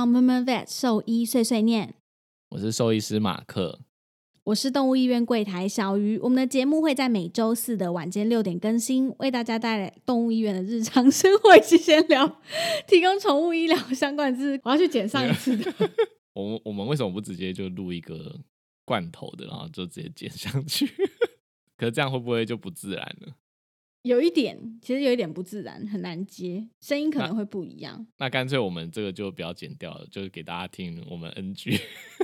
到 m o m Vet 兽医碎碎念，我是兽医师马克。我是动物医院柜台小鱼。我们的节目会在每周四的晚间六点更新，为大家带来动物医院的日常生活以及闲聊，提供宠物医疗相关知识。我要去剪上一次的。我我们为什么不直接就录一个罐头的，然后就直接剪上去？可是这样会不会就不自然了？有一点，其实有一点不自然，很难接，声音可能会不一样。那干脆我们这个就不要剪掉了，就是给大家听我们 NG，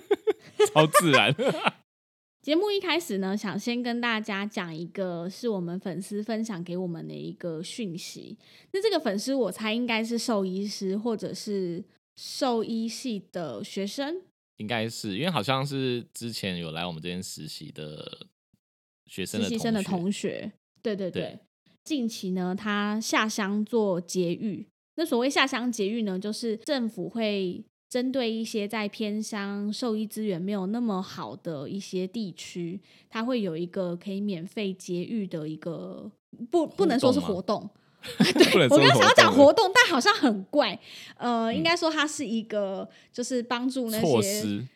超自然。节目一开始呢，想先跟大家讲一个是我们粉丝分享给我们的一个讯息。那这个粉丝我猜应该是兽医师或者是兽医系的学生，应该是因为好像是之前有来我们这边实习的学生实习生的同学。对对对。近期呢，他下乡做节育。那所谓下乡节育呢，就是政府会针对一些在偏乡兽医资源没有那么好的一些地区，他会有一个可以免费节育的一个不不能说是活动。对我刚刚想要讲活动，但好像很怪。呃，应该说它是一个就是帮助那些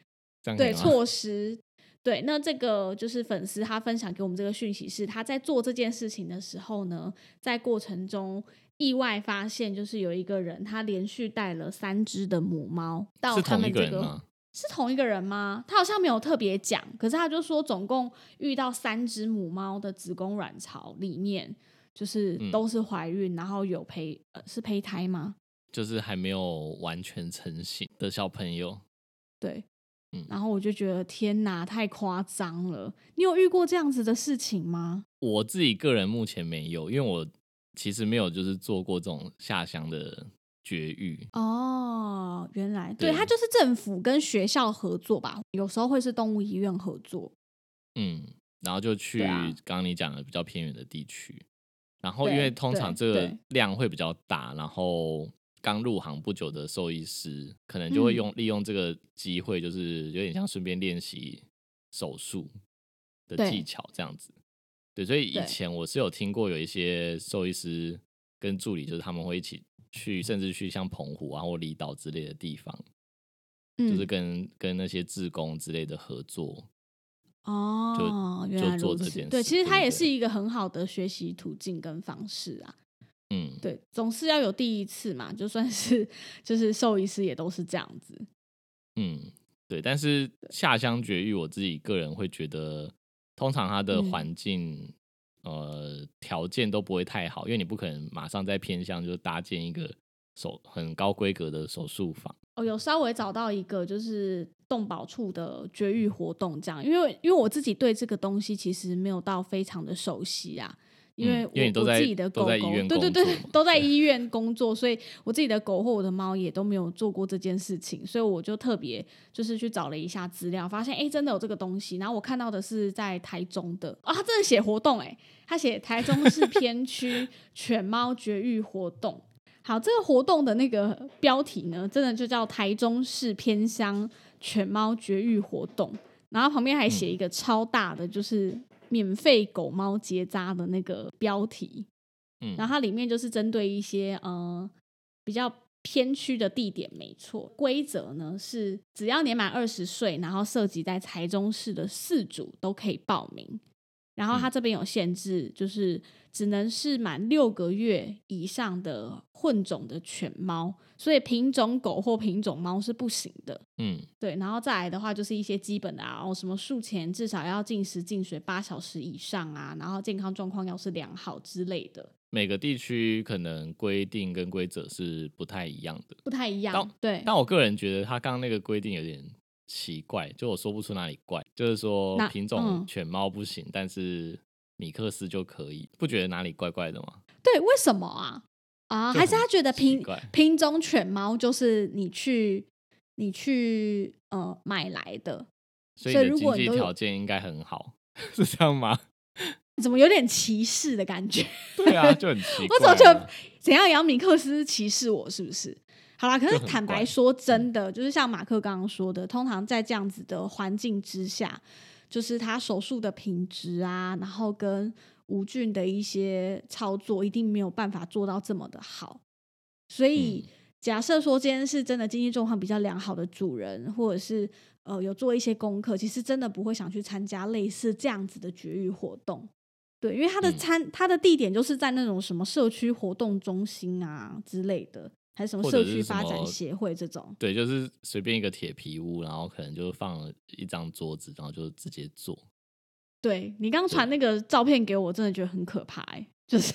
对措施。对，那这个就是粉丝他分享给我们这个讯息是，他在做这件事情的时候呢，在过程中意外发现，就是有一个人他连续带了三只的母猫到他们这个是同一个人吗？他好像没有特别讲，可是他就说总共遇到三只母猫的子宫卵巢里面就是都是怀孕，然后有胚呃是胚胎吗？就是还没有完全成型的小朋友，对。然后我就觉得天哪，太夸张了！你有遇过这样子的事情吗？我自己个人目前没有，因为我其实没有就是做过这种下乡的绝育。哦，原来对，它就是政府跟学校合作吧，有时候会是动物医院合作。嗯，然后就去刚刚你讲的比较偏远的地区，然后因为通常这个量会比较大，然后。刚入行不久的兽医师，可能就会用利用这个机会，就是有点像顺便练习手术的技巧这样子。对，所以以前我是有听过有一些兽医师跟助理，就是他们会一起去，甚至去像澎湖啊或离岛之类的地方，就是跟跟那些志工之类的合作。哦，就就做这件事。对，其实它也是一个很好的学习途径跟方式啊。嗯，对，总是要有第一次嘛，就算是就是兽医师也都是这样子。嗯，对，但是下乡绝育，我自己个人会觉得，通常它的环境呃条件都不会太好，因为你不可能马上在偏乡就搭建一个手很高规格的手术房。哦，有稍微找到一个就是动保处的绝育活动这样，因为因为我自己对这个东西其实没有到非常的熟悉啊。因为我自己的狗狗，对对对，都在医院工作，所以我自己的狗或我的猫也都没有做过这件事情，所以我就特别就是去找了一下资料，发现哎，真的有这个东西。然后我看到的是在台中的啊，他真的写活动哎，他写台中市偏区 犬猫绝育活动。好，这个活动的那个标题呢，真的就叫台中市偏乡犬猫绝育活动，然后旁边还写一个超大的，就是。免费狗猫结扎的那个标题，嗯，然后它里面就是针对一些呃比较偏区的地点，没错。规则呢是只要年满二十岁，然后涉及在台中市的四组都可以报名。然后它这边有限制，就是只能是满六个月以上的混种的犬猫，所以品种狗或品种猫是不行的。嗯，对。然后再来的话，就是一些基本的啊，什么术前至少要进食进水八小时以上啊，然后健康状况要是良好之类的。每个地区可能规定跟规则是不太一样的，不太一样。对。但我个人觉得，他刚刚那个规定有点奇怪，就我说不出哪里怪，就是说品种犬猫不行，但是米克斯就可以，不觉得哪里怪怪的吗？对，为什么啊？啊，还是他觉得品品种犬猫就是你去你去呃买来的，所以经济条件应该很好，是这样吗？怎么有点歧视的感觉？对啊，就很奇怪。我怎么觉得怎样？杨米克斯歧视我是不是？好啦，可是坦白说，真的就是像马克刚刚说的，通常在这样子的环境之下，就是他手术的品质啊，然后跟无菌的一些操作，一定没有办法做到这么的好。所以假设说今天是真的经济状况比较良好的主人，或者是呃有做一些功课，其实真的不会想去参加类似这样子的绝育活动。对，因为他的参他的地点就是在那种什么社区活动中心啊之类的，还是什么社区发展协会这种。对，就是随便一个铁皮屋，然后可能就放了一张桌子，然后就直接做。对你刚传那个照片给我，真的觉得很可怕，就是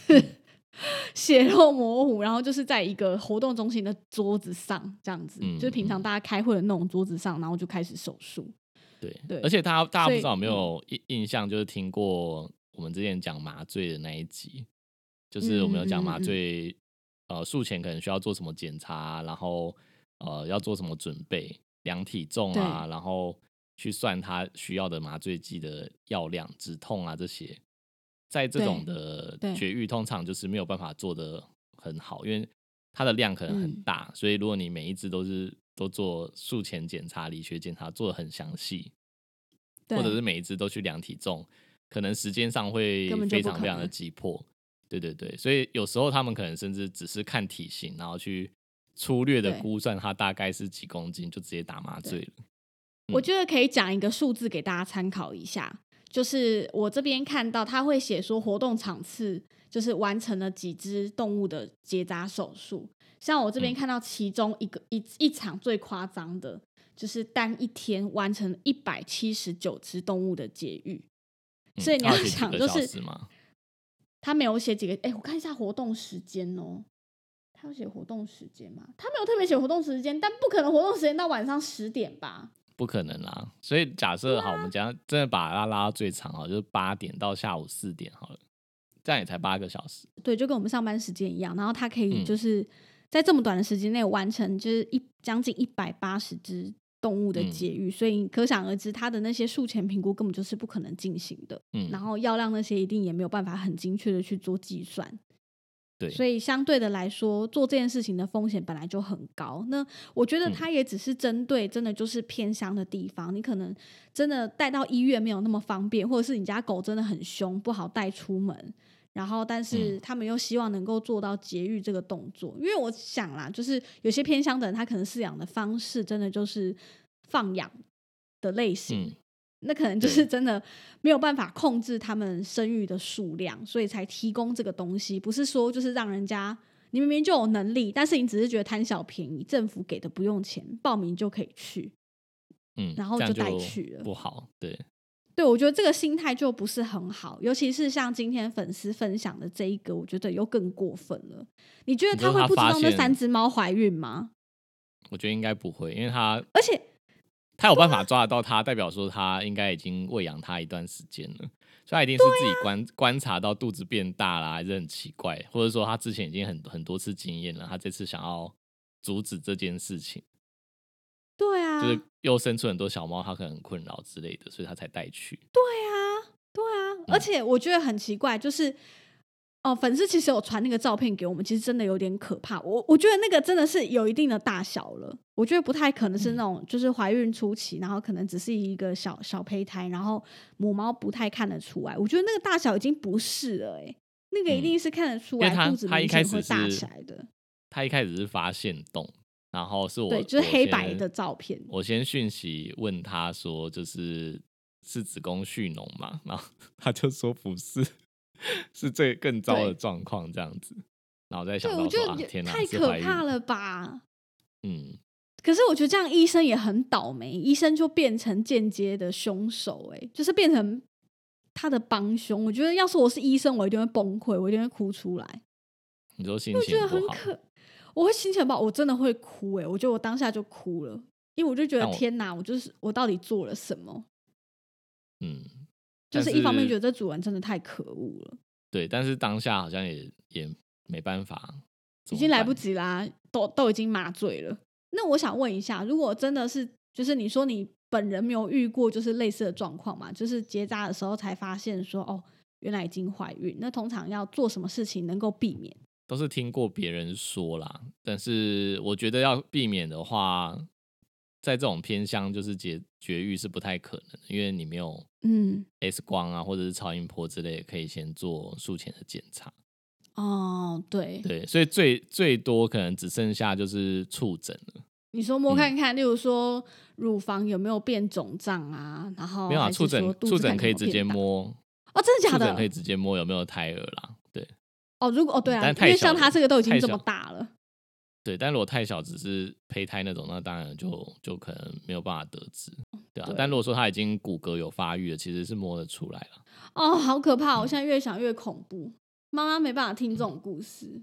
血肉模糊，然后就是在一个活动中心的桌子上这样子，就是平常大家开会的那种桌子上，然后就开始手术。对对，而且大家大家不知道有没有印印象，就是听过。我们之前讲麻醉的那一集，就是我们有讲麻醉，呃，术前可能需要做什么检查，然后呃要做什么准备，量体重啊，然后去算他需要的麻醉剂的药量、止痛啊这些，在这种的绝育通常就是没有办法做的很好，因为它的量可能很大，所以如果你每一只都是都做术前检查、理学检查做的很详细，或者是每一只都去量体重。可能时间上会非常非常的急迫，对对对，所以有时候他们可能甚至只是看体型，然后去粗略的估算它大概是几公斤，就直接打麻醉了。我觉得可以讲一个数字给大家参考一下，就是我这边看到他会写说活动场次就是完成了几只动物的结扎手术，像我这边看到其中一个一一场最夸张的，就是单一天完成一百七十九只动物的节育。所以你要想，就是他没有写几个，哎，我看一下活动时间哦。他有写活动时间吗？他没有特别写活动时间，但不可能活动时间到晚上十点吧？不可能啦。所以假设好，我们讲真的把它拉到最长啊，就是八点到下午四点好了，这样也才八个小时。对，就跟我们上班时间一样。然后他可以就是在这么短的时间内完成，就是一将近一百八十只。动物的节育，所以可想而知，它的那些术前评估根本就是不可能进行的。嗯，然后药量那些一定也没有办法很精确的去做计算。对，所以相对的来说，做这件事情的风险本来就很高。那我觉得它也只是针对真的就是偏乡的地方，你可能真的带到医院没有那么方便，或者是你家狗真的很凶，不好带出门。然后，但是他们又希望能够做到节育这个动作，因为我想啦，就是有些偏乡的人，他可能饲养的方式真的就是放养的类型，那可能就是真的没有办法控制他们生育的数量，所以才提供这个东西。不是说就是让人家你明明就有能力，但是你只是觉得贪小便宜，政府给的不用钱，报名就可以去，嗯，然后就带去了，不好，对。对，我觉得这个心态就不是很好，尤其是像今天粉丝分享的这一个，我觉得又更过分了。你觉得他会不知道那三只猫怀孕吗？我觉得应该不会，因为他而且他有办法抓得到它，代表说他应该已经喂养它一段时间了，所以他一定是自己观观察到肚子变大啦，还是很奇怪，或者说他之前已经很很多次经验了，他这次想要阻止这件事情。对啊，就是又生出很多小猫，它可能很困扰之类的，所以它才带去。对啊，对啊，而且我觉得很奇怪，就是哦，粉丝其实有传那个照片给我们，其实真的有点可怕。我我觉得那个真的是有一定的大小了，我觉得不太可能是那种就是怀孕初期，然后可能只是一个小小胚胎，然后母猫不太看得出来。我觉得那个大小已经不是了，哎，那个一定是看得出来肚子明显会大起来的。他一开始是发现洞。然后是我对，就是黑白的照片。我先讯息问他说，就是是子宫蓄脓嘛？然后他就说不是，是最更糟的状况这样子。然后再想到说，天哪，太可怕了吧？嗯。可是我觉得这样医生也很倒霉，医生就变成间接的凶手，哎，就是变成他的帮凶。我觉得要是我是医生，我一定会崩溃，我一定会哭出来。你说心情不好？我会心情不好，我真的会哭哎！我觉得我当下就哭了，因为我就觉得天哪，我就是我到底做了什么？嗯，就是一方面觉得这主人真的太可恶了。对，但是当下好像也也没办法，已经来不及啦，都都已经麻醉了。那我想问一下，如果真的是，就是你说你本人没有遇过就是类似的状况嘛？就是结扎的时候才发现说哦，原来已经怀孕。那通常要做什么事情能够避免？都是听过别人说啦，但是我觉得要避免的话，在这种偏向就是绝绝育是不太可能，因为你没有嗯 X 光啊或者是超音波之类，可以先做术前的检查。哦，对对，所以最最多可能只剩下就是触诊了。你说摸看看，例如说乳房有没有变肿胀啊？然后没有啊，触诊触诊可以直接摸哦，真的假的？可以直接摸有没有胎儿啦？对。哦，如果哦对啊，因为像他这个都已经这么大了，对，但如果太小，只是胚胎那种，那当然就就可能没有办法得知，对啊。但如果说他已经骨骼有发育了，其实是摸得出来了。哦，好可怕！我现在越想越恐怖。妈妈没办法听这种故事，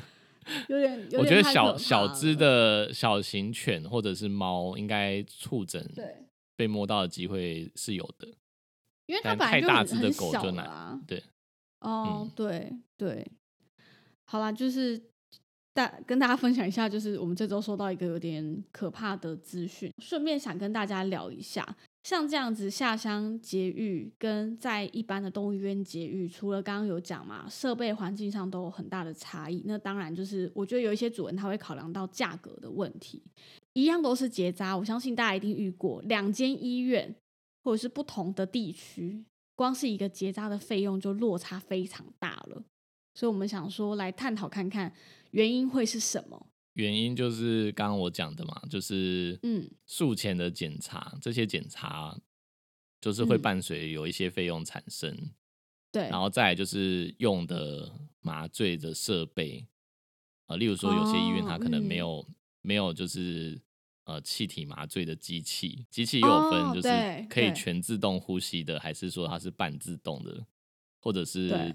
有点。我觉得小小只的小型犬或者是猫，应该触诊对被摸到的机会是有的，因为它太大只的狗就难。对，哦，对对，好啦，就是大跟大家分享一下，就是我们这周收到一个有点可怕的资讯，顺便想跟大家聊一下。像这样子下乡节育跟在一般的动物医院节育，除了刚刚有讲嘛，设备环境上都有很大的差异。那当然就是我觉得有一些主人他会考量到价格的问题。一样都是结扎，我相信大家一定遇过，两间医院或者是不同的地区，光是一个结扎的费用就落差非常大了。所以我们想说来探讨看看原因会是什么。原因就是刚刚我讲的嘛，就是嗯，术前的检查，这些检查就是会伴随有一些费用产生，对，然后再就是用的麻醉的设备，啊，例如说有些医院它可能没有没有就是呃气体麻醉的机器，机器又有分就是可以全自动呼吸的，还是说它是半自动的，或者是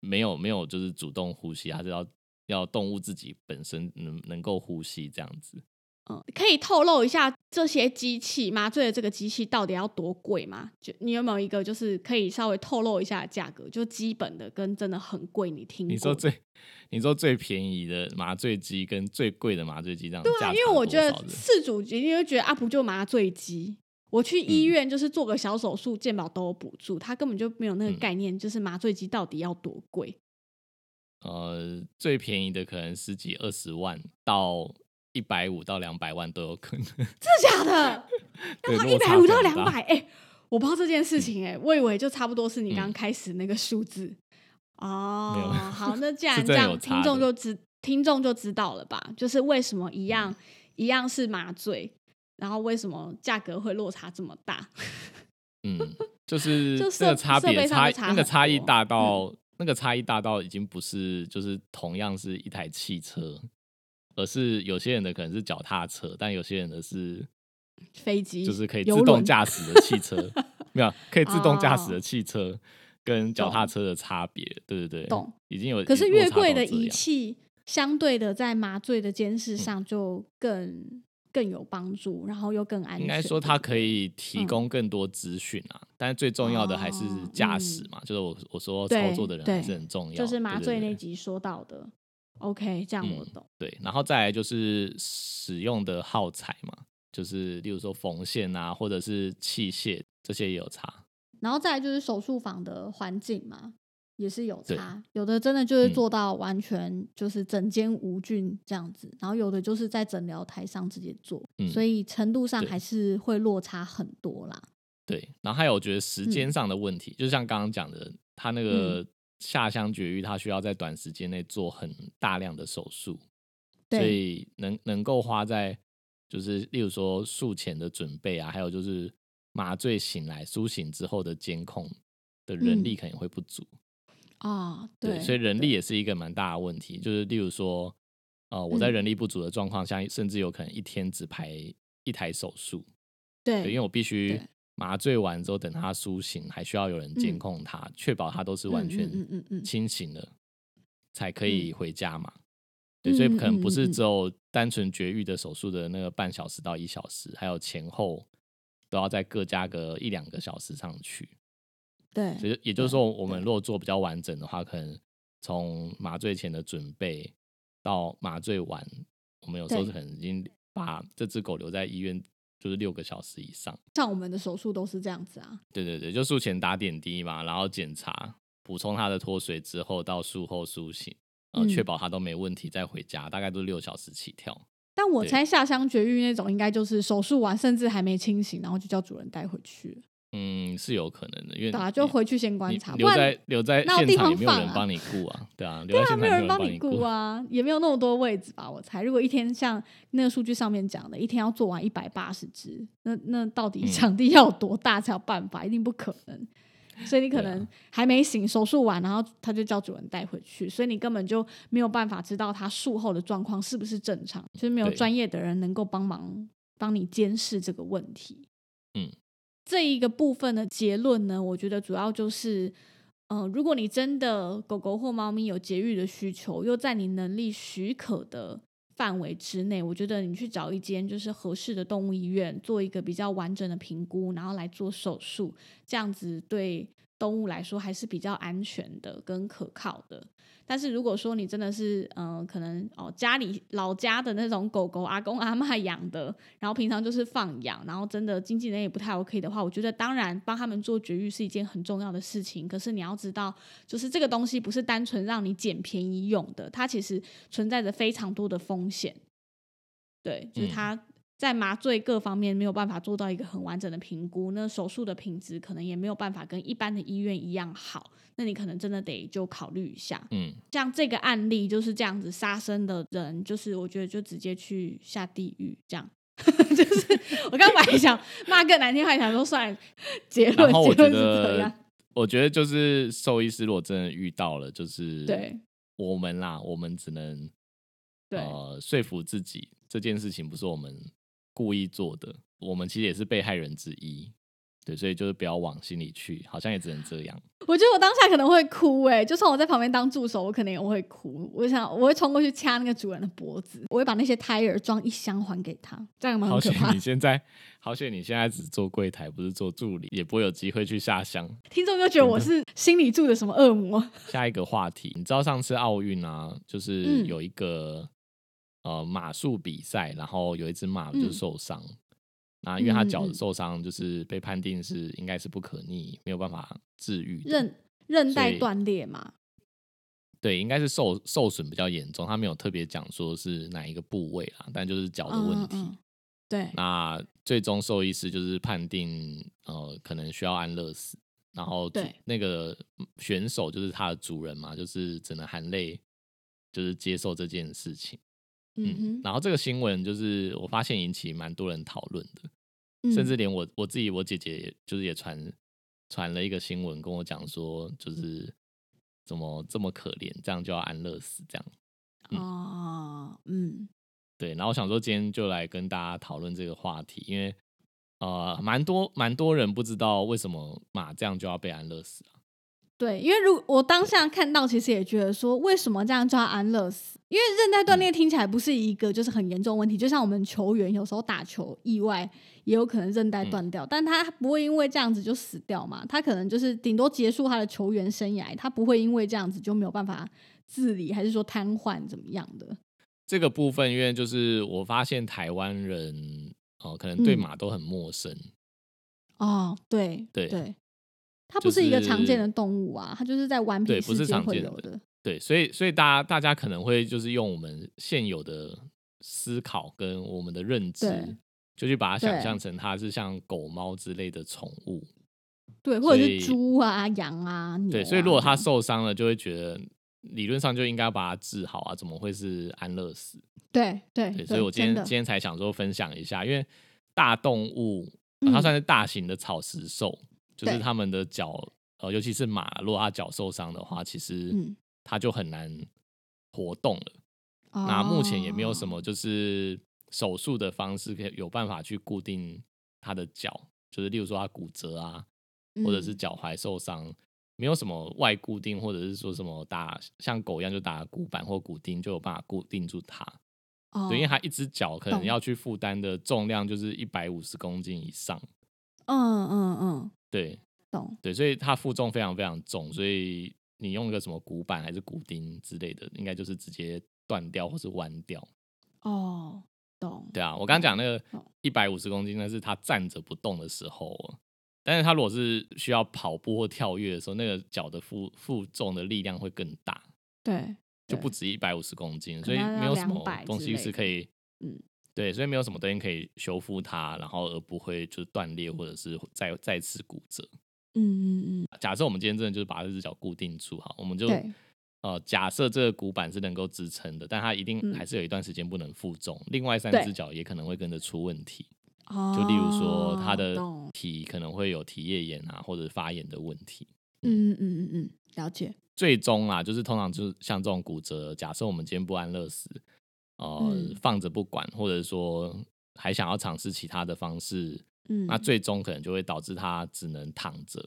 没有没有就是主动呼吸，还是要。要动物自己本身能能够呼吸这样子，嗯，可以透露一下这些机器麻醉的这个机器到底要多贵吗？就你有没有一个就是可以稍微透露一下价格？就基本的跟真的很贵，你听你说最 你说最便宜的麻醉机跟最贵的麻醉机这样对啊，因为我觉得四主一定会觉得啊，不就麻醉机？我去医院就是做个小手术，健保都有补助，他根本就没有那个概念，就是麻醉机到底要多贵。呃，最便宜的可能十几二十万到一百五到两百万都有可能。真的假的？那一百五到两百？哎，我不知道这件事情哎，我以为就差不多是你刚开始那个数字。哦，好，那 既然这样，听众就知听众就知道了吧？就是为什么一样一样是麻醉，然后为什么价格会落差这么大？嗯，就是那个差别差那个差异大到。那个差异大到已经不是就是同样是一台汽车，而是有些人的可能是脚踏车，但有些人的是飞机，就是可以自动驾驶的汽车，没有可以自动驾驶的汽车跟脚踏车的差别，对对对，懂，已经有。可是越贵的仪器，相对的在麻醉的监视上就更。更有帮助，然后又更安全。应该说，它可以提供更多资讯啊，但是最重要的还是驾驶嘛，就是我我说操作的人还是很重要。就是麻醉那集说到的，OK，这样我懂。对，然后再来就是使用的耗材嘛，就是例如说缝线啊，或者是器械这些也有差。然后再来就是手术房的环境嘛。也是有差，有的真的就是做到完全就是整间无菌这样子，然后有的就是在诊疗台上直接做，所以程度上还是会落差很多啦。对，然后还有我觉得时间上的问题，就像刚刚讲的，他那个下乡绝育，他需要在短时间内做很大量的手术，所以能能够花在就是例如说术前的准备啊，还有就是麻醉醒来苏醒之后的监控的人力可能会不足。啊，对，所以人力也是一个蛮大的问题。就是例如说，呃，我在人力不足的状况下，甚至有可能一天只排一台手术。对，因为我必须麻醉完之后，等他苏醒，还需要有人监控他，确保他都是完全清醒的，才可以回家嘛。对，所以可能不是只有单纯绝育的手术的那个半小时到一小时，还有前后都要再各加个一两个小时上去。对，所以也就是说，我们。如果做比较完整的话，可能从麻醉前的准备到麻醉完，我们有时候可能已经把这只狗留在医院，就是六个小时以上。像我们的手术都是这样子啊。对对对，就术前打点滴嘛，然后检查，补充他的脱水之后，到术后苏醒，呃，确保他都没问题，再回家，大概都六小时起跳。但我猜下乡绝育那种，应该就是手术完甚至还没清醒，然后就叫主人带回去。嗯，是有可能的，因为啊，就回去先观察，留在留在现场也没有人帮你顾啊，对啊，对啊，没有人帮你顾啊，也没有那么多位置吧？我猜，如果一天像那个数据上面讲的，一天要做完一百八十只，那那到底场地要有多大才有办法？一定不可能。所以你可能还没醒，手术完，然后他就叫主人带回去，所以你根本就没有办法知道他术后的状况是不是正常，就是没有专业的人能够帮忙帮你监视这个问题。嗯。这一个部分的结论呢，我觉得主要就是，嗯，如果你真的狗狗或猫咪有节育的需求，又在你能力许可的范围之内，我觉得你去找一间就是合适的动物医院，做一个比较完整的评估，然后来做手术，这样子对动物来说还是比较安全的跟可靠的。但是如果说你真的是，嗯，可能哦，家里老家的那种狗狗，阿公阿妈养的，然后平常就是放养，然后真的经纪人也不太 OK 的话，我觉得当然帮他们做绝育是一件很重要的事情。可是你要知道，就是这个东西不是单纯让你捡便宜用的，它其实存在着非常多的风险。对，就是它。在麻醉各方面没有办法做到一个很完整的评估，那手术的品质可能也没有办法跟一般的医院一样好，那你可能真的得就考虑一下。嗯，像这个案例就是这样子杀生的人，就是我觉得就直接去下地狱，这样。就是我刚本来想骂更难听话，想说算结论，结论是怎样？我觉得就是兽医师如果真的遇到了，就是对我们啦，我们只能呃说服自己这件事情不是我们。故意做的，我们其实也是被害人之一，对，所以就是不要往心里去，好像也只能这样。我觉得我当下可能会哭，哎，就算我在旁边当助手，我可能也会哭。我想我会冲过去掐那个主人的脖子，我会把那些胎儿装一箱还给他，这样蛮可怕。你现在好险，你现在只做柜台，不是做助理，也不会有机会去下乡。听众就觉得我是心里住的什么恶魔。下一个话题，你知道上次奥运啊，就是有一个。呃，马术比赛，然后有一只马就受伤，那因为他脚受伤，就是被判定是应该是不可逆，没有办法治愈，韧韧带断裂嘛？对，应该是受受损比较严重，他没有特别讲说是哪一个部位啦，但就是脚的问题。对，那最终兽医师就是判定，呃，可能需要安乐死，然后那个选手就是他的主人嘛，就是只能含泪，就是接受这件事情。嗯，然后这个新闻就是我发现引起蛮多人讨论的，甚至连我我自己我姐姐就是也传传了一个新闻跟我讲说，就是怎么这么可怜，这样就要安乐死这样。哦，嗯，对，然后我想说今天就来跟大家讨论这个话题，因为呃，蛮多蛮多人不知道为什么马这样就要被安乐死啊。对，因为如我当下看到，其实也觉得说，为什么这样叫安乐死？因为韧带断裂听起来不是一个就是很严重问题，就像我们球员有时候打球意外也有可能韧带断掉，但他不会因为这样子就死掉嘛？他可能就是顶多结束他的球员生涯，他不会因为这样子就没有办法自理，还是说瘫痪怎么样的？这个部分，因为就是我发现台湾人哦，可能对马都很陌生。哦，对对对。它不是一个常见的动物啊，它就是在顽皮世界会有的。对，所以所以大家大家可能会就是用我们现有的思考跟我们的认知，就去把它想象成它是像狗猫之类的宠物，对，或者是猪啊、羊啊。对，所以如果它受伤了，就会觉得理论上就应该把它治好啊，怎么会是安乐死？对对，所以我今天今天才想说分享一下，因为大动物它算是大型的草食兽。就是他们的脚，呃，尤其是马，如果它脚受伤的话，其实他就很难活动了。那目前也没有什么就是手术的方式可以有办法去固定他的脚，就是例如说他骨折啊，或者是脚踝受伤，没有什么外固定，或者是说什么打像狗一样就打骨板或骨钉就有办法固定住它。哦，对，因为它一只脚可能要去负担的重量就是一百五十公斤以上。嗯嗯嗯，对，懂。对，所以它负重非常非常重，所以你用一个什么骨板还是骨钉之类的，应该就是直接断掉或是弯掉。哦。懂对啊，我刚刚讲那个一百五十公斤，那是他站着不动的时候，但是他如果是需要跑步或跳跃的时候，那个脚的负负重的力量会更大，对，就不止一百五十公斤，所以没有什么东西是可以，嗯，对，所以没有什么东西可以修复它，然后而不会就是断裂或者是再再次骨折，嗯嗯嗯。假设我们今天真的就是把这只脚固定住，哈，我们就。呃，假设这个骨板是能够支撑的，但它一定还是有一段时间不能负重。另外三只脚也可能会跟着出问题，就例如说它的体可能会有体液炎啊，或者发炎的问题。嗯嗯嗯嗯嗯，了解。最终啊，就是通常就是像这种骨折，假设我们今天不安乐死，呃，放着不管，或者说还想要尝试其他的方式，嗯，那最终可能就会导致他只能躺着，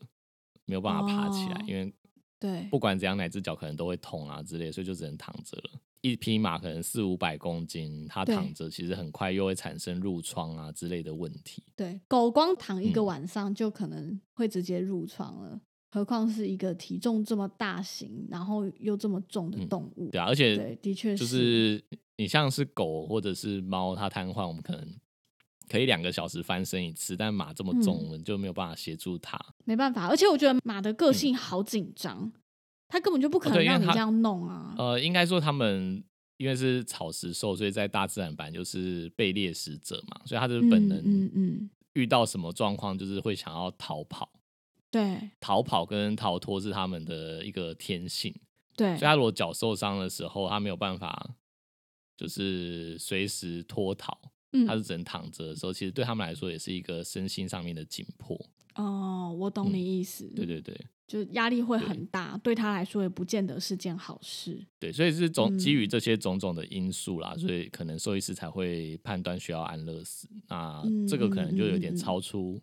没有办法爬起来，因为。对，不管怎样，哪只脚可能都会痛啊之类，所以就只能躺着了。一匹马可能四五百公斤，它躺着其实很快又会产生褥疮啊之类的问题。对，狗光躺一个晚上就可能会直接褥疮了，何况是一个体重这么大型，然后又这么重的动物。对啊，而且对，的确就是你像是狗或者是猫，它瘫痪，我们可能。可以两个小时翻身一次，但马这么重，我们就没有办法协助它。没办法，而且我觉得马的个性好紧张，它根本就不可能让你这样弄啊。呃，应该说他们因为是草食兽，所以在大自然版就是被猎食者嘛，所以它就是本能，嗯嗯，遇到什么状况就是会想要逃跑。对，逃跑跟逃脱是他们的一个天性。对，所以他如果脚受伤的时候，他没有办法，就是随时脱逃。他是只能躺着的时候，其实对他们来说也是一个身心上面的紧迫。哦，我懂你意思。对对对，就压力会很大，对他来说也不见得是件好事。对，所以是种基于这些种种的因素啦，所以可能兽医师才会判断需要安乐死。那这个可能就有点超出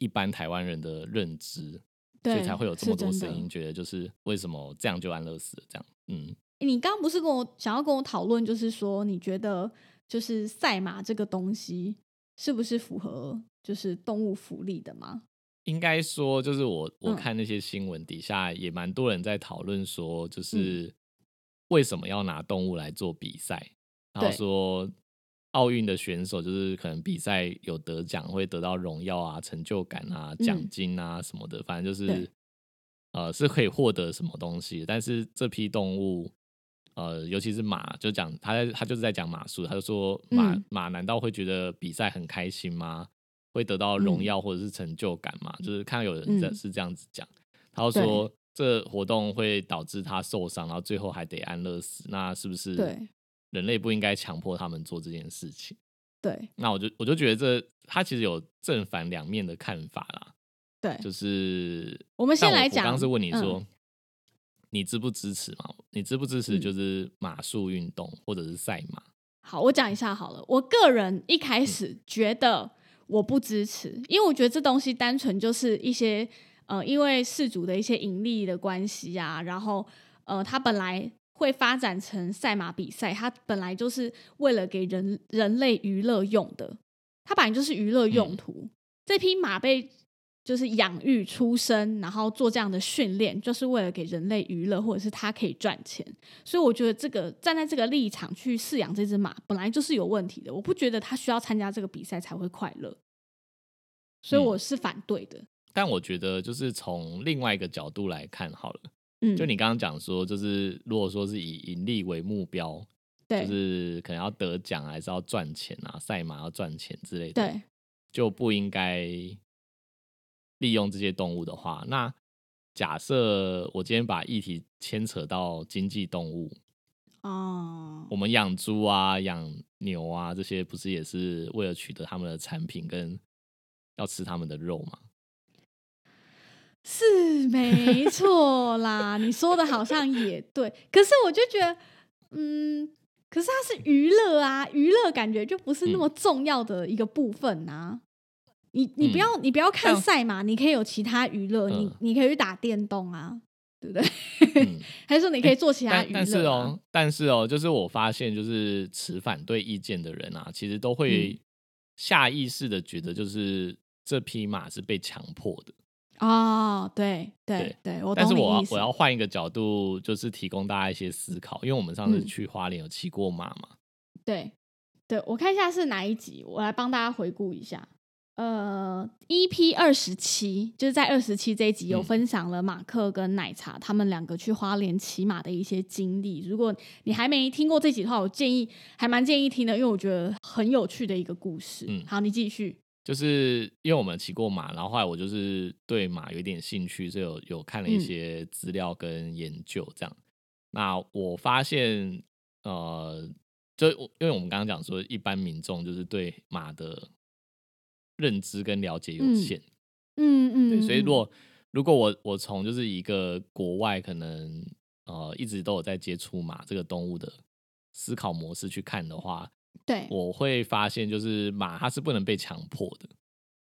一般台湾人的认知，所以才会有这么多声音，觉得就是为什么这样就安乐死了？这样，嗯，你刚刚不是跟我想要跟我讨论，就是说你觉得。就是赛马这个东西是不是符合就是动物福利的吗？应该说，就是我我看那些新闻底下也蛮多人在讨论说，就是为什么要拿动物来做比赛？然后说奥运的选手就是可能比赛有得奖会得到荣耀啊、成就感啊、奖金啊什么的，反正就是呃是可以获得什么东西。但是这批动物。呃，尤其是马，就讲他在他就是在讲马术，他就说马马难道会觉得比赛很开心吗？会得到荣耀或者是成就感吗？就是看到有人在是这样子讲，他说这活动会导致他受伤，然后最后还得安乐死，那是不是人类不应该强迫他们做这件事情？对，那我就我就觉得这他其实有正反两面的看法啦。对，就是我们先来讲，刚是问你说。你支不支持嘛？你支不支持就是马术运动或者是赛马？好，我讲一下好了。我个人一开始觉得我不支持，因为我觉得这东西单纯就是一些呃，因为氏族的一些盈利的关系啊，然后呃，它本来会发展成赛马比赛，它本来就是为了给人人类娱乐用的，它本来就是娱乐用途。这匹马被。就是养育出生，然后做这样的训练，就是为了给人类娱乐，或者是它可以赚钱。所以我觉得这个站在这个立场去饲养这只马，本来就是有问题的。我不觉得它需要参加这个比赛才会快乐，所以我是反对的。但我觉得，就是从另外一个角度来看好了，嗯，就你刚刚讲说，就是如果说是以盈利为目标，对，就是可能要得奖还是要赚钱啊，赛马要赚钱之类的，对，就不应该。利用这些动物的话，那假设我今天把议题牵扯到经济动物，哦，我们养猪啊、养牛啊，这些不是也是为了取得他们的产品跟要吃他们的肉吗？是没错啦，你说的好像也对，可是我就觉得，嗯，可是它是娱乐啊，娱乐感觉就不是那么重要的一个部分呐。你你不要你不要看赛马，你可以有其他娱乐，你你可以去打电动啊，对不对？还是说你可以做其他娱乐？但是哦，但是哦，就是我发现，就是持反对意见的人啊，其实都会下意识的觉得，就是这匹马是被强迫的。哦，对对对，我但是我我要换一个角度，就是提供大家一些思考，因为我们上次去花莲有骑过马嘛。对对，我看一下是哪一集，我来帮大家回顾一下。呃，EP 二十七，就是在二十七这一集有分享了马克跟奶茶他们两个去花莲骑马的一些经历。如果你还没听过这集的话，我建议还蛮建议听的，因为我觉得很有趣的一个故事。嗯，好，你继续。就是因为我们骑过马，然后后来我就是对马有点兴趣，所以有有看了一些资料跟研究这样。那我发现，呃，就因为我们刚刚讲说，一般民众就是对马的。认知跟了解有限，嗯嗯，对，所以如果如果我我从就是一个国外可能呃一直都有在接触马这个动物的思考模式去看的话，对，我会发现就是马它是不能被强迫的，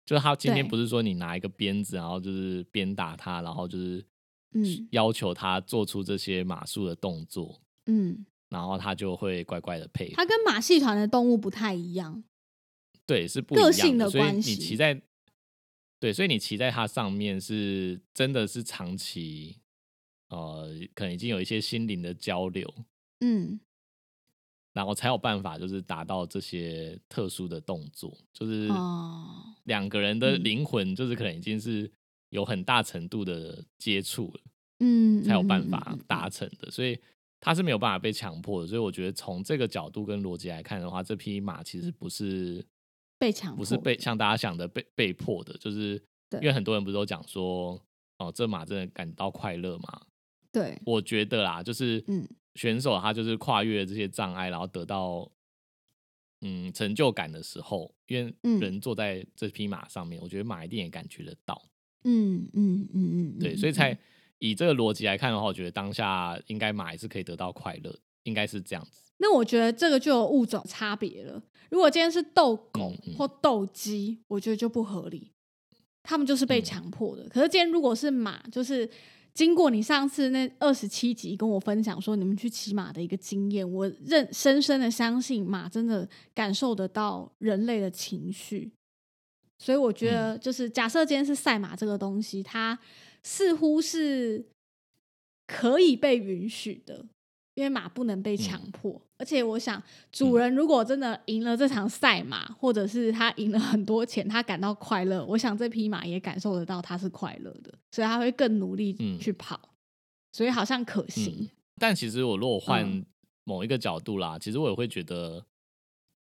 就是它今天不是说你拿一个鞭子，然后就是鞭打它，然后就是嗯要求它做出这些马术的动作，嗯，然后它就会乖乖的配合。它跟马戏团的动物不太一样。对，是不一样的，所以你骑在，对，所以你骑在它上面是真的是长期，呃，可能已经有一些心灵的交流，嗯，然后才有办法就是达到这些特殊的动作，就是两个人的灵魂就是可能已经是有很大程度的接触了，嗯，才有办法达成的，所以它是没有办法被强迫的，所以我觉得从这个角度跟逻辑来看的话，这匹马其实不是。被强不是被像大家想的被被迫的，就是因为很多人不是都讲说，哦，这马真的感到快乐嘛？对，我觉得啦，就是嗯，选手他就是跨越这些障碍，然后得到嗯成就感的时候，因为人坐在这匹马上面，我觉得马一定也感觉得到。嗯嗯嗯嗯，对，所以才以这个逻辑来看的话，我觉得当下应该马也是可以得到快乐，应该是这样子。那我觉得这个就有物种差别了。如果今天是斗狗或斗鸡，我觉得就不合理，他们就是被强迫的。可是今天如果是马，就是经过你上次那二十七集跟我分享说你们去骑马的一个经验，我认深深的相信马真的感受得到人类的情绪。所以我觉得，就是假设今天是赛马这个东西，它似乎是可以被允许的。因为马不能被强迫，而且我想，主人如果真的赢了这场赛马，或者是他赢了很多钱，他感到快乐，我想这匹马也感受得到他是快乐的，所以他会更努力去跑，所以好像可行。但其实我如果换某一个角度啦，其实我也会觉得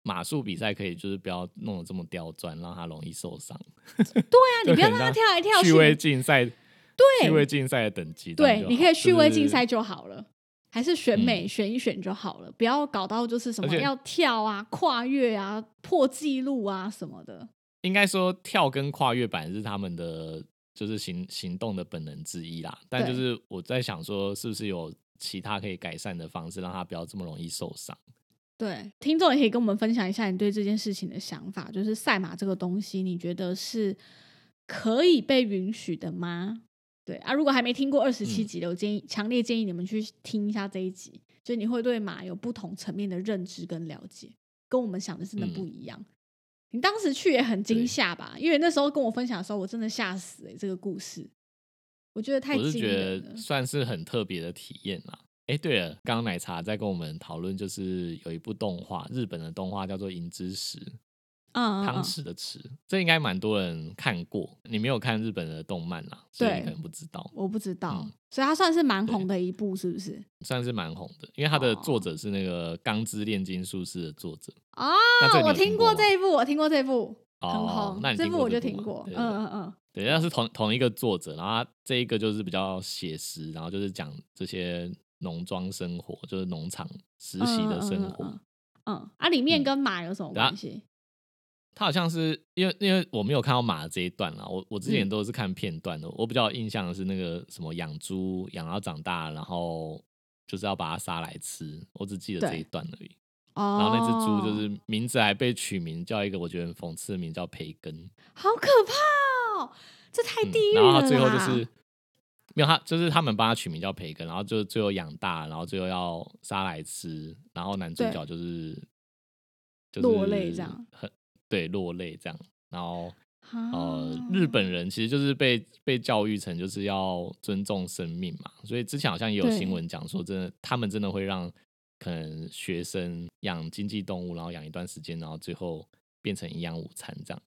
马术比赛可以就是不要弄得这么刁钻，让它容易受伤。对啊，你不要让它跳来跳去。趣味竞赛，对，趣味竞赛的等级，对，你可以趣味竞赛就好了。还是选美选一选就好了，不要搞到就是什么要跳啊、跨越啊、破纪录啊什么的。应该说跳跟跨越版是他们的就是行行动的本能之一啦，但就是我在想说，是不是有其他可以改善的方式，让他不要这么容易受伤？对，听众也可以跟我们分享一下你对这件事情的想法，就是赛马这个东西，你觉得是可以被允许的吗？对啊，如果还没听过二十七集的，我建议强烈建议你们去听一下这一集，就你会对马有不同层面的认知跟了解，跟我们想的真的不一样。你当时去也很惊吓吧？因为那时候跟我分享的时候，我真的吓死哎！这个故事，我觉得太，我是觉得算是很特别的体验啦。哎，对了，刚刚奶茶在跟我们讨论，就是有一部动画，日本的动画叫做《银之匙》。汤匙的匙，这应该蛮多人看过。你没有看日本的动漫啦，所以你可能不知道。我不知道，所以它算是蛮红的一部，是不是？算是蛮红的，因为它的作者是那个《钢之炼金术士》的作者。哦，我听过这一部，我听过这部，很红。那这部我就听过。嗯嗯嗯，对，那是同同一个作者，然后这一个就是比较写实，然后就是讲这些农庄生活，就是农场实习的生活。嗯，啊，里面跟马有什么关系？他好像是因为因为我没有看到马的这一段啦，我我之前都是看片段的。我比较印象的是那个什么养猪养到长大，然后就是要把它杀来吃。我只记得这一段而已。然后那只猪就是名字还被取名叫一个我觉得很讽刺的名叫培根，好可怕哦，这太地狱了。然后他最后就是没有他，就是他们帮他取名叫培根，然后就最后养大，然后最后要杀来吃，然后男主角就是落泪这样，很对落泪这样，然后。呃，日本人其实就是被被教育成就是要尊重生命嘛，所以之前好像也有新闻讲说，真的他们真的会让可能学生养经济动物，然后养一段时间，然后最后变成营养午餐这样，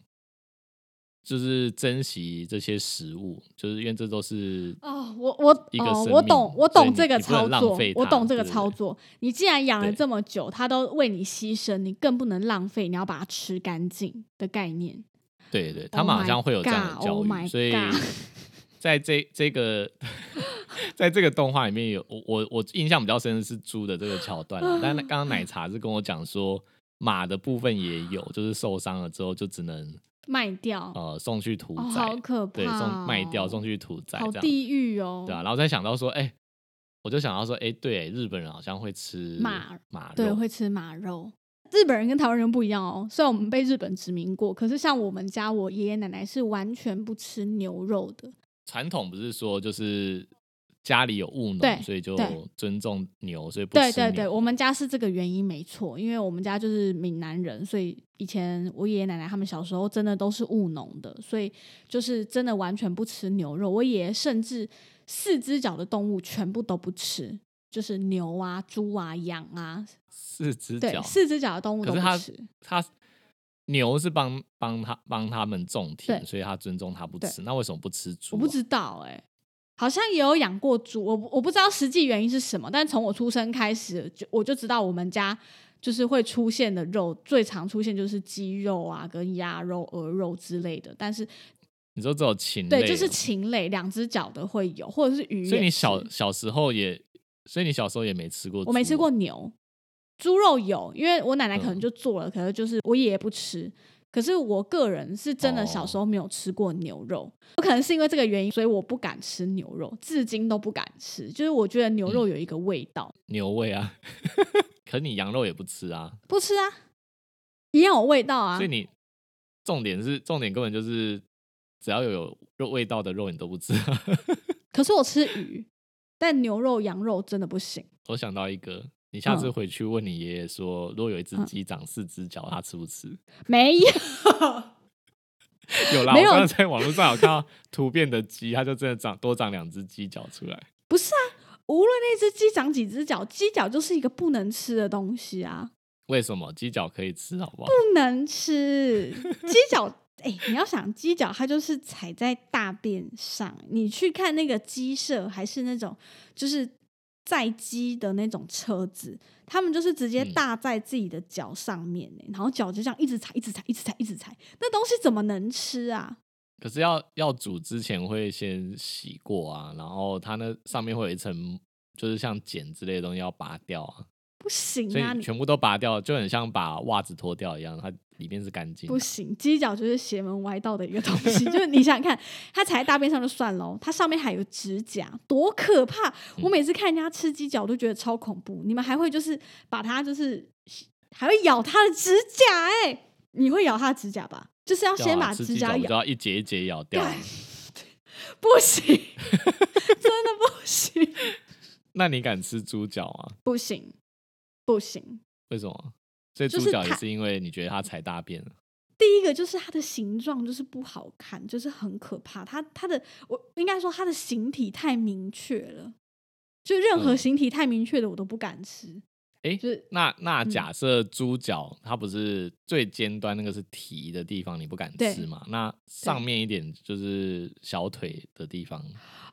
就是珍惜这些食物，就是因为这都是哦，我我哦我懂我懂这个操作，我懂这个操作。你既然养了这么久，它都为你牺牲，你更不能浪费，你要把它吃干净的概念。对对，他们好像会有这样的教育，所以 在这这个在这个动画里面有我我我印象比较深的是猪的这个桥段了，但刚刚奶茶是跟我讲说马的部分也有，就是受伤了之后就只能卖掉，呃，送去屠宰，好可怕，对，送卖掉送去屠宰，好地狱哦，对啊，然后再想到说，哎，我就想到说，哎，对，日本人好像会吃马马，对，会吃马肉。日本人跟台湾人不一样哦，虽然我们被日本殖民过，可是像我们家，我爷爷奶奶是完全不吃牛肉的。传统不是说就是家里有务农，所以就尊重牛，所以不对对对，我们家是这个原因没错，因为我们家就是闽南人，所以以前我爷爷奶奶他们小时候真的都是务农的，所以就是真的完全不吃牛肉。我爷爷甚至四只脚的动物全部都不吃。就是牛啊、猪啊、羊啊，四只脚，四只脚的动物都不吃。他牛是帮帮他帮他们种田，所以他尊重他不吃。那为什么不吃猪？我不知道哎，好像也有养过猪，我我不知道实际原因是什么。但从我出生开始，就我就知道我们家就是会出现的肉，最常出现就是鸡肉啊、跟鸭肉、鹅肉之类的。但是你说这种禽类，对，就是禽类，两只脚的会有，或者是鱼。所以你小小时候也。所以你小时候也没吃过？我没吃过牛，猪肉有，因为我奶奶可能就做了，可能就是我爷爷不吃。可是我个人是真的小时候没有吃过牛肉，我可能是因为这个原因，所以我不敢吃牛肉，至今都不敢吃。就是我觉得牛肉有一个味道，牛味啊。可你羊肉也不吃啊？不吃啊，一样有味道啊。所以你重点是重点根本就是只要有有肉味道的肉你都不吃。可是我吃鱼。但牛肉、羊肉真的不行。我想到一个，你下次回去问你爷爷说，如果有一只鸡长四只脚，他吃不吃？没有，有啦。我刚刚在网络上有看到图片的鸡，它就真的长多长两只鸡脚出来。不是啊，无论那只鸡长几只脚，鸡脚就是一个不能吃的东西啊。为什么鸡脚可以吃？好不好？不能吃鸡脚。哎，你要想鸡脚，它就是踩在大便上。你去看那个鸡舍，还是那种就是载机的那种车子，他们就是直接搭在自己的脚上面，然后脚就这样一直踩，一直踩，一直踩，一直踩。那东西怎么能吃啊？可是要要煮之前会先洗过啊，然后它那上面会有一层，就是像茧之类的东西要拔掉啊。不行啊！全部都拔掉，就很像把袜子脱掉一样，它里面是干净。不行，鸡脚就是邪门歪道的一个东西。就是你想想看，它踩在大便上就算喽，它上面还有指甲，多可怕！我每次看人家吃鸡脚都觉得超恐怖。你们还会就是把它就是还会咬它的指甲？哎，你会咬它的指甲吧？就是要先把指甲咬，要一节一节咬掉。不行，真的不行。那你敢吃猪脚吗？不行。不行，为什么？所以猪脚也是因为你觉得它踩大便了。第一个就是它的形状就是不好看，就是很可怕。它它的我应该说它的形体太明确了，就任何形体太明确的我都不敢吃。哎，就是那那假设猪脚它不是最尖端那个是蹄的地方，你不敢吃嘛？那上面一点就是小腿的地方，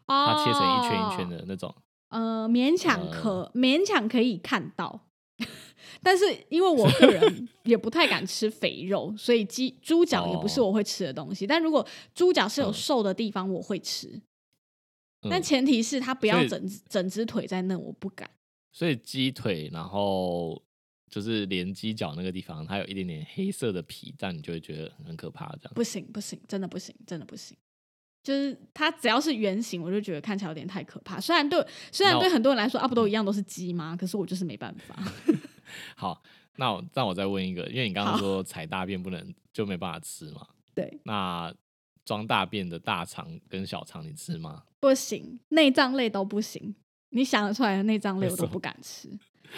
它切成一圈一圈的那种，呃，勉强可勉强可以看到。但是因为我个人也不太敢吃肥肉，所以鸡猪脚也不是我会吃的东西。但如果猪脚是有瘦的地方，我会吃。但前提是它不要整整只腿在那，我不敢。所以鸡腿，然后就是连鸡脚那个地方，它有一点点黑色的皮，但你就会觉得很可怕。这样不行不行，真的不行，真的不行。就是它只要是圆形，我就觉得看起来有点太可怕。虽然对虽然对很多人来说啊，不都一样都是鸡吗？可是我就是没办法。好，那我那我再问一个，因为你刚刚说踩大便不能就没办法吃嘛？对。那装大便的大肠跟小肠你吃吗？不行，内脏类都不行。你想得出来的内脏类我都不敢吃。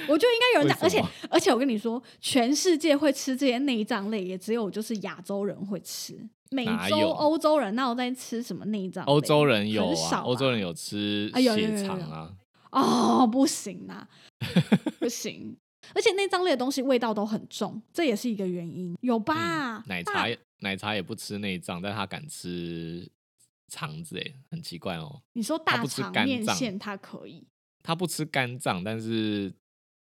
我觉得应该有人讲，而且而且我跟你说，全世界会吃这些内脏类，也只有就是亚洲人会吃。美洲、欧洲人那我在吃什么内脏？欧洲人有啊，欧洲人有吃血肠啊。哦，不行啊，不行。而且内脏类的东西味道都很重，这也是一个原因，有吧？奶茶奶茶也不吃内脏，但他敢吃肠子，哎，很奇怪哦。你说大肠面线他可以，他不吃肝脏，但是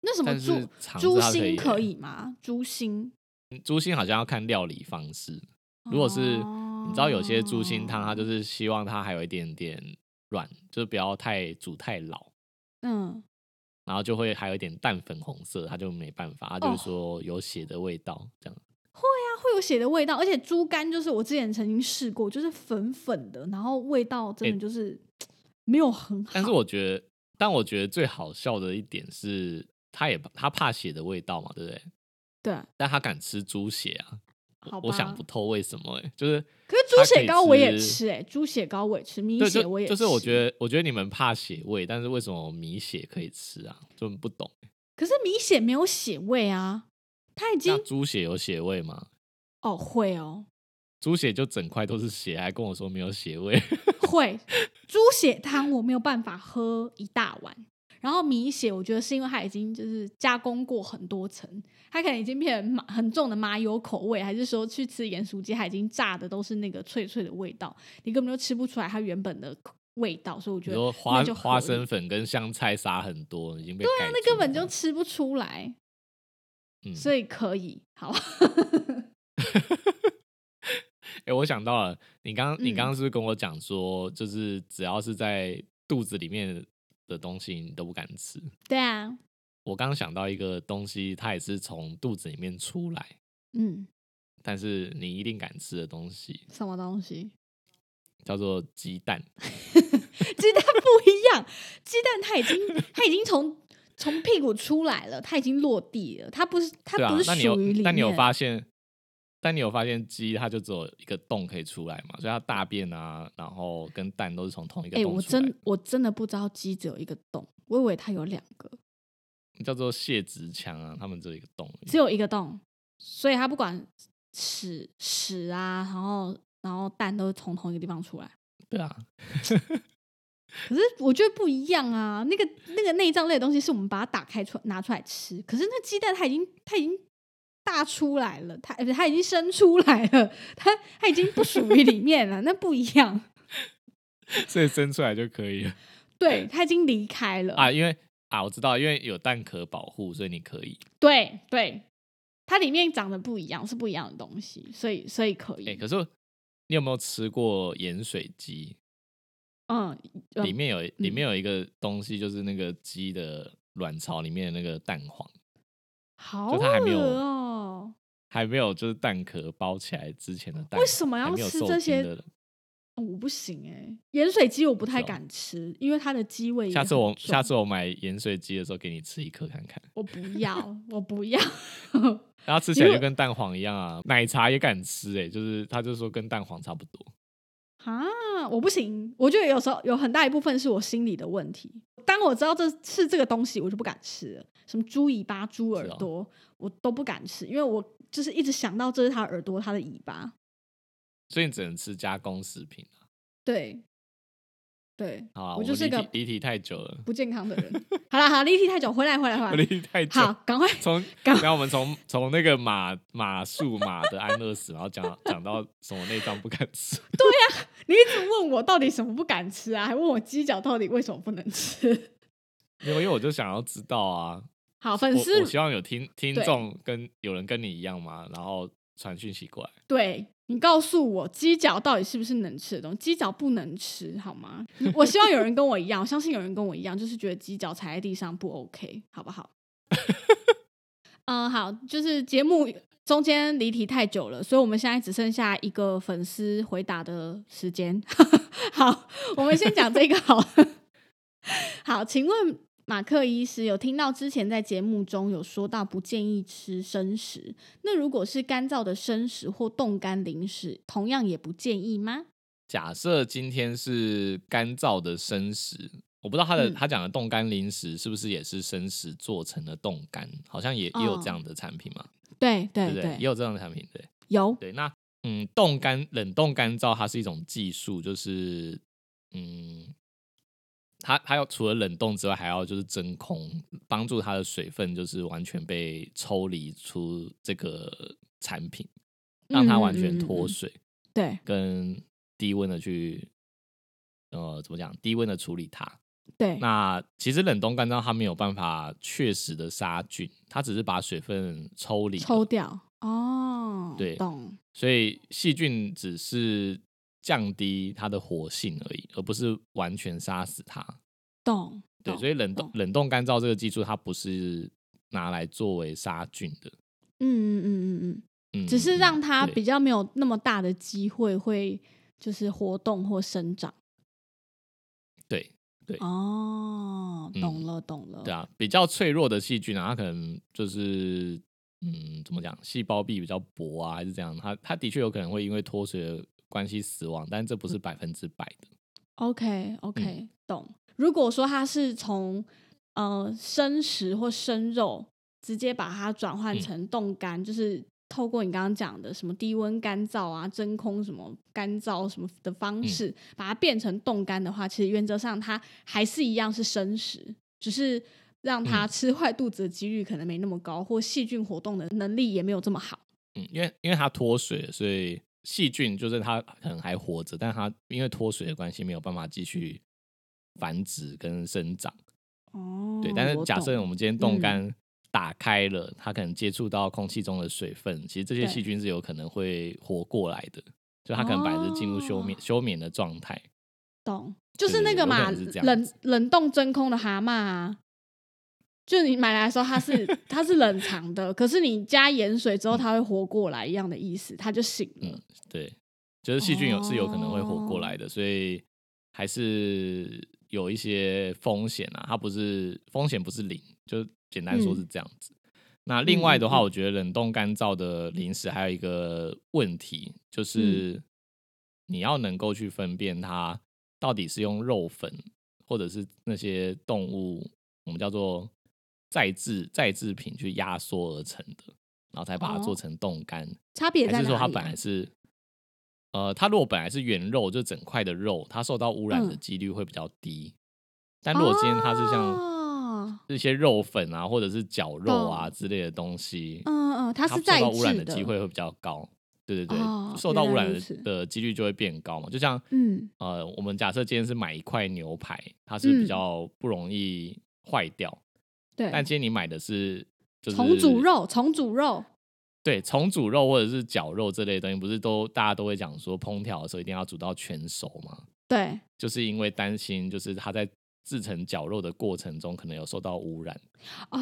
那什么猪猪心可以吗？猪心，猪心好像要看料理方式。如果是你知道有些猪心汤，它就是希望它还有一点点软，就是不要太煮太老。嗯。然后就会还有一点淡粉红色，他就没办法，他就是说有血的味道这样。会啊，会有血的味道，而且猪肝就是我之前曾经试过，就是粉粉的，然后味道真的就是没有很好。但是我觉得，但我觉得最好笑的一点是，他也他怕血的味道嘛，对不对？对。但他敢吃猪血啊。我想不透为什么哎，就是可是猪血糕我也吃哎，猪血糕我也吃，米血我也就是我觉得我觉得你们怕血味，但是为什么米血可以吃啊？就不懂。可是米血没有血味啊，它已经猪血有血味吗？哦，会哦，猪血就整块都是血，还跟我说没有血味。会，猪血汤我没有办法喝一大碗。然后米血，我觉得是因为它已经就是加工过很多层，它可能已经变成很重的麻油口味，还是说去吃盐酥鸡，它已经炸的都是那个脆脆的味道，你根本就吃不出来它原本的味道。所以我觉得花花生粉跟香菜撒很多，已经被对啊，那根本就吃不出来。嗯，所以可以好。哎，我想到了，你刚你刚刚是不是跟我讲说，就是只要是在肚子里面。的东西你都不敢吃，对啊。我刚想到一个东西，它也是从肚子里面出来，嗯，但是你一定敢吃的东西，什么东西？叫做鸡蛋。鸡蛋不一样，鸡蛋它已经它已经从从屁股出来了，它已经落地了，它不是它不是属于里面。但你有发现？但你有发现鸡它就只有一个洞可以出来嘛？所以它大便啊，然后跟蛋都是从同一个洞出来。我真我真的不知道鸡只有一个洞，我以为它有两个。叫做泄殖腔啊，它们只有一个洞，只有一个洞，所以它不管屎屎啊，然后然后蛋都是从同一个地方出来。对啊，可是我觉得不一样啊，那个那个内脏类的东西是我们把它打开出拿出来吃，可是那鸡蛋它已经它已经。大出来了，它它已经生出来了，它它已经不属于里面了，那不一样。所以生出来就可以了。对，它已经离开了啊，因为啊，我知道，因为有蛋壳保护，所以你可以。对对，它里面长得不一样，是不一样的东西，所以所以可以。哎，可是你有没有吃过盐水鸡？嗯，里面有里面有一个东西，就是那个鸡的卵巢里面的那个蛋黄。好有哦，还没有就是蛋壳包起来之前的蛋，为什么要吃这些？我不行哎，盐水鸡我不太敢吃，因为它的鸡味。下次我下次我买盐水鸡的时候给你吃一颗看看。我不要，我不要。然后吃起来就跟蛋黄一样啊！奶茶也敢吃哎，就是他就说跟蛋黄差不多。啊，我不行，我觉得有时候有很大一部分是我心理的问题。当我知道这是这个东西，我就不敢吃。什么猪尾巴、猪耳朵，我都不敢吃，因为我就是一直想到这是它耳朵、它的尾巴，所以你只能吃加工食品啊对。对，好，我就是个离题太久了，不健康的人。好了，好，离题太久，回来，回来，回来，离题太久，好，赶快 从，然后我们从从那个马马术马的安乐死，然后讲讲到什么内脏不敢吃。对呀，你一直问我到底什么不敢吃啊，还问我鸡脚到底为什么不能吃？因为因为我就想要知道啊。好，粉丝，我希望有听听众跟有人跟你一样嘛，然后传讯息过来。对。你告诉我鸡脚到底是不是能吃的东西？鸡脚不能吃，好吗？我希望有人跟我一样，我相信有人跟我一样，就是觉得鸡脚踩在地上不 OK，好不好？嗯，好，就是节目中间离题太久了，所以我们现在只剩下一个粉丝回答的时间。好，我们先讲这个好。好，请问马克医师有听到之前在节目中有说到不建议吃生食，那如果是干燥的生食或冻干零食，同样也不建议吗？假设今天是干燥的生食，我不知道他的他讲的冻干零食是不是也是生食做成的冻干，好像也也有这样的产品嘛？对对对，也有这样的产品，对，有对。那嗯，冻干冷冻干燥它是一种技术，就是嗯。它它要除了冷冻之外，还要就是真空，帮助它的水分就是完全被抽离出这个产品，让它完全脱水。对，跟低温的去，呃，怎么讲？低温的处理它。对。那其实冷冻干燥它没有办法确实的杀菌，它只是把水分抽离抽掉。哦，对，懂。所以细菌只是。降低它的活性而已，而不是完全杀死它。懂对，所以冷冻冷冻干燥这个技术，它不是拿来作为杀菌的。嗯嗯嗯嗯嗯，只是让它比较没有那么大的机会会就是活动或生长。对对哦，懂了懂了。对啊，比较脆弱的细菌啊，它可能就是嗯，怎么讲，细胞壁比较薄啊，还是这样？它它的确有可能会因为脱水。关系死亡，但这不是百分之百的。OK OK，懂。如果说它是从呃生食或生肉直接把它转换成冻干，就是透过你刚刚讲的什么低温干燥啊、真空什么干燥什么的方式，把它变成冻干的话，其实原则上它还是一样是生食，只是让它吃坏肚子的几率可能没那么高，或细菌活动的能力也没有这么好。嗯，因为因为它脱水，所以。细菌就是它可能还活着，但它因为脱水的关系没有办法继续繁殖跟生长。哦，对。但是假设我们今天冻干打开了，它可能接触到空气中的水分，其实这些细菌是有可能会活过来的，就它可能本来是进入休眠休眠的状态。懂，就是那个嘛，冷冷冻真空的蛤蟆啊。就你买来的时候，它是 它是冷藏的，可是你加盐水之后，它会活过来一样的意思，它就醒了。嗯，对，就是细菌有是有可能会活过来的，所以还是有一些风险啊。它不是风险不是零，就简单说是这样子。那另外的话，我觉得冷冻干燥的零食还有一个问题，就是你要能够去分辨它到底是用肉粉或者是那些动物，我们叫做。再制再制品去压缩而成的，然后才把它做成冻干。差别还是说它本来是，呃，它如果本来是原肉，就整块的肉，它受到污染的几率会比较低。但如果今天它是像这些肉粉啊，或者是绞肉啊之类的东西，嗯嗯，它是受到污染的机会会比较高。对对对，受到污染的几率就会变高嘛。就像，嗯，呃，我们假设今天是买一块牛排，它是比较不容易坏掉。对，但今天你买的是就是重组肉，重组肉，对，重组肉或者是绞肉这类东西，不是都大家都会讲说烹调的时候一定要煮到全熟吗？对，就是因为担心，就是它在制成绞肉的过程中可能有受到污染。哦，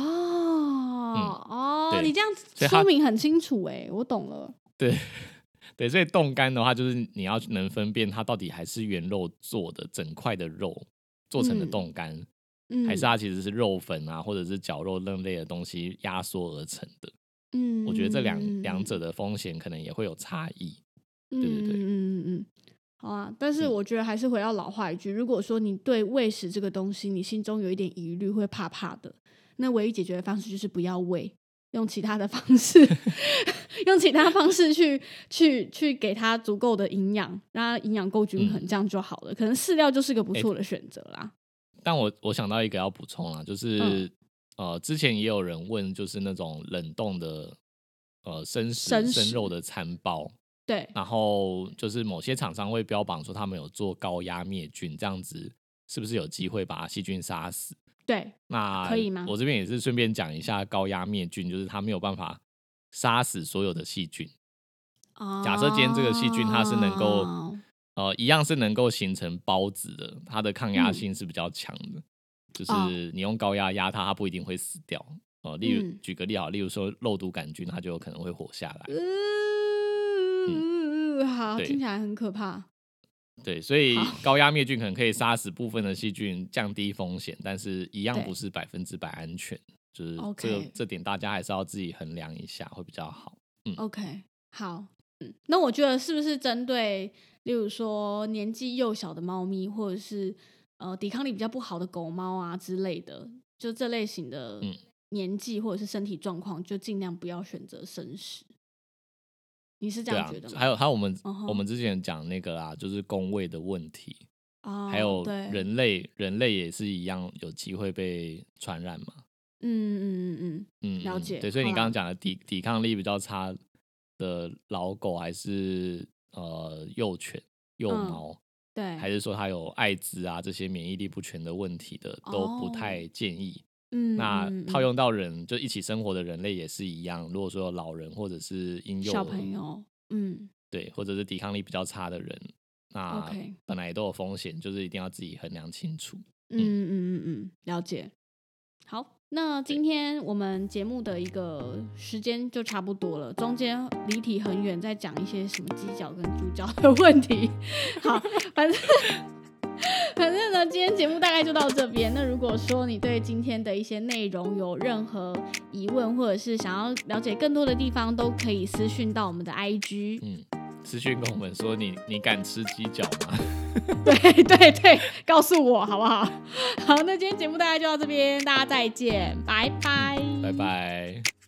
哦，你这样说明很清楚，哎，我懂了。对，对，所以冻干的话，就是你要能分辨它到底还是原肉做的整块的肉做成的冻干。还是它其实是肉粉啊，或者是绞肉那类的东西压缩而成的。嗯，我觉得这两两者的风险可能也会有差异。对对对，嗯嗯嗯，好啊。但是我觉得还是回到老话一句，如果说你对喂食这个东西你心中有一点疑虑，会怕怕的，那唯一解决的方式就是不要喂，用其他的方式，用其他方式去去去给它足够的营养，让它营养够均衡，这样就好了。可能饲料就是个不错的选择啦。但我我想到一个要补充啊，就是呃，之前也有人问，就是那种冷冻的呃生食生肉的餐包，对，然后就是某些厂商会标榜说他们有做高压灭菌，这样子是不是有机会把细菌杀死？对，那可以吗？我这边也是顺便讲一下高压灭菌，就是它没有办法杀死所有的细菌。假设今天这个细菌它是能够。呃，一样是能够形成孢子的，它的抗压性是比较强的。就是你用高压压它，它不一定会死掉。哦，例如举个例好，例如说肉毒杆菌，它就有可能会活下来。嗯，好，听起来很可怕。对，所以高压灭菌可能可以杀死部分的细菌，降低风险，但是一样不是百分之百安全。就是这这点大家还是要自己衡量一下，会比较好。嗯，OK，好，嗯，那我觉得是不是针对，例如说年纪幼小的猫咪，或者是呃抵抗力比较不好的狗猫啊之类的，就这类型的年纪或者是身体状况，就尽量不要选择生食。你是这样觉得吗？还有还有，我们我们之前讲那个啊，就是工位的问题，还有人类人类也是一样有机会被传染嘛。嗯嗯嗯嗯嗯，了解。对，所以你刚刚讲的抵抵抗力比较差的老狗，还是呃幼犬、幼猫，对，还是说它有艾滋啊这些免疫力不全的问题的，都不太建议。嗯，那套用到人就一起生活的人类也是一样。如果说有老人或者是婴幼小朋友，嗯，对，或者是抵抗力比较差的人，那本来都有风险，就是一定要自己衡量清楚。嗯嗯嗯嗯，了解。好。那今天我们节目的一个时间就差不多了，中间离题很远，在讲一些什么鸡脚跟猪脚的问题。好，反正反正呢，今天节目大概就到这边。那如果说你对今天的一些内容有任何疑问，或者是想要了解更多的地方，都可以私讯到我们的 IG。嗯。私讯跟我们说你你敢吃鸡脚吗？对对对，告诉我好不好？好，那今天节目大概就到这边，大家再见，拜拜，拜拜。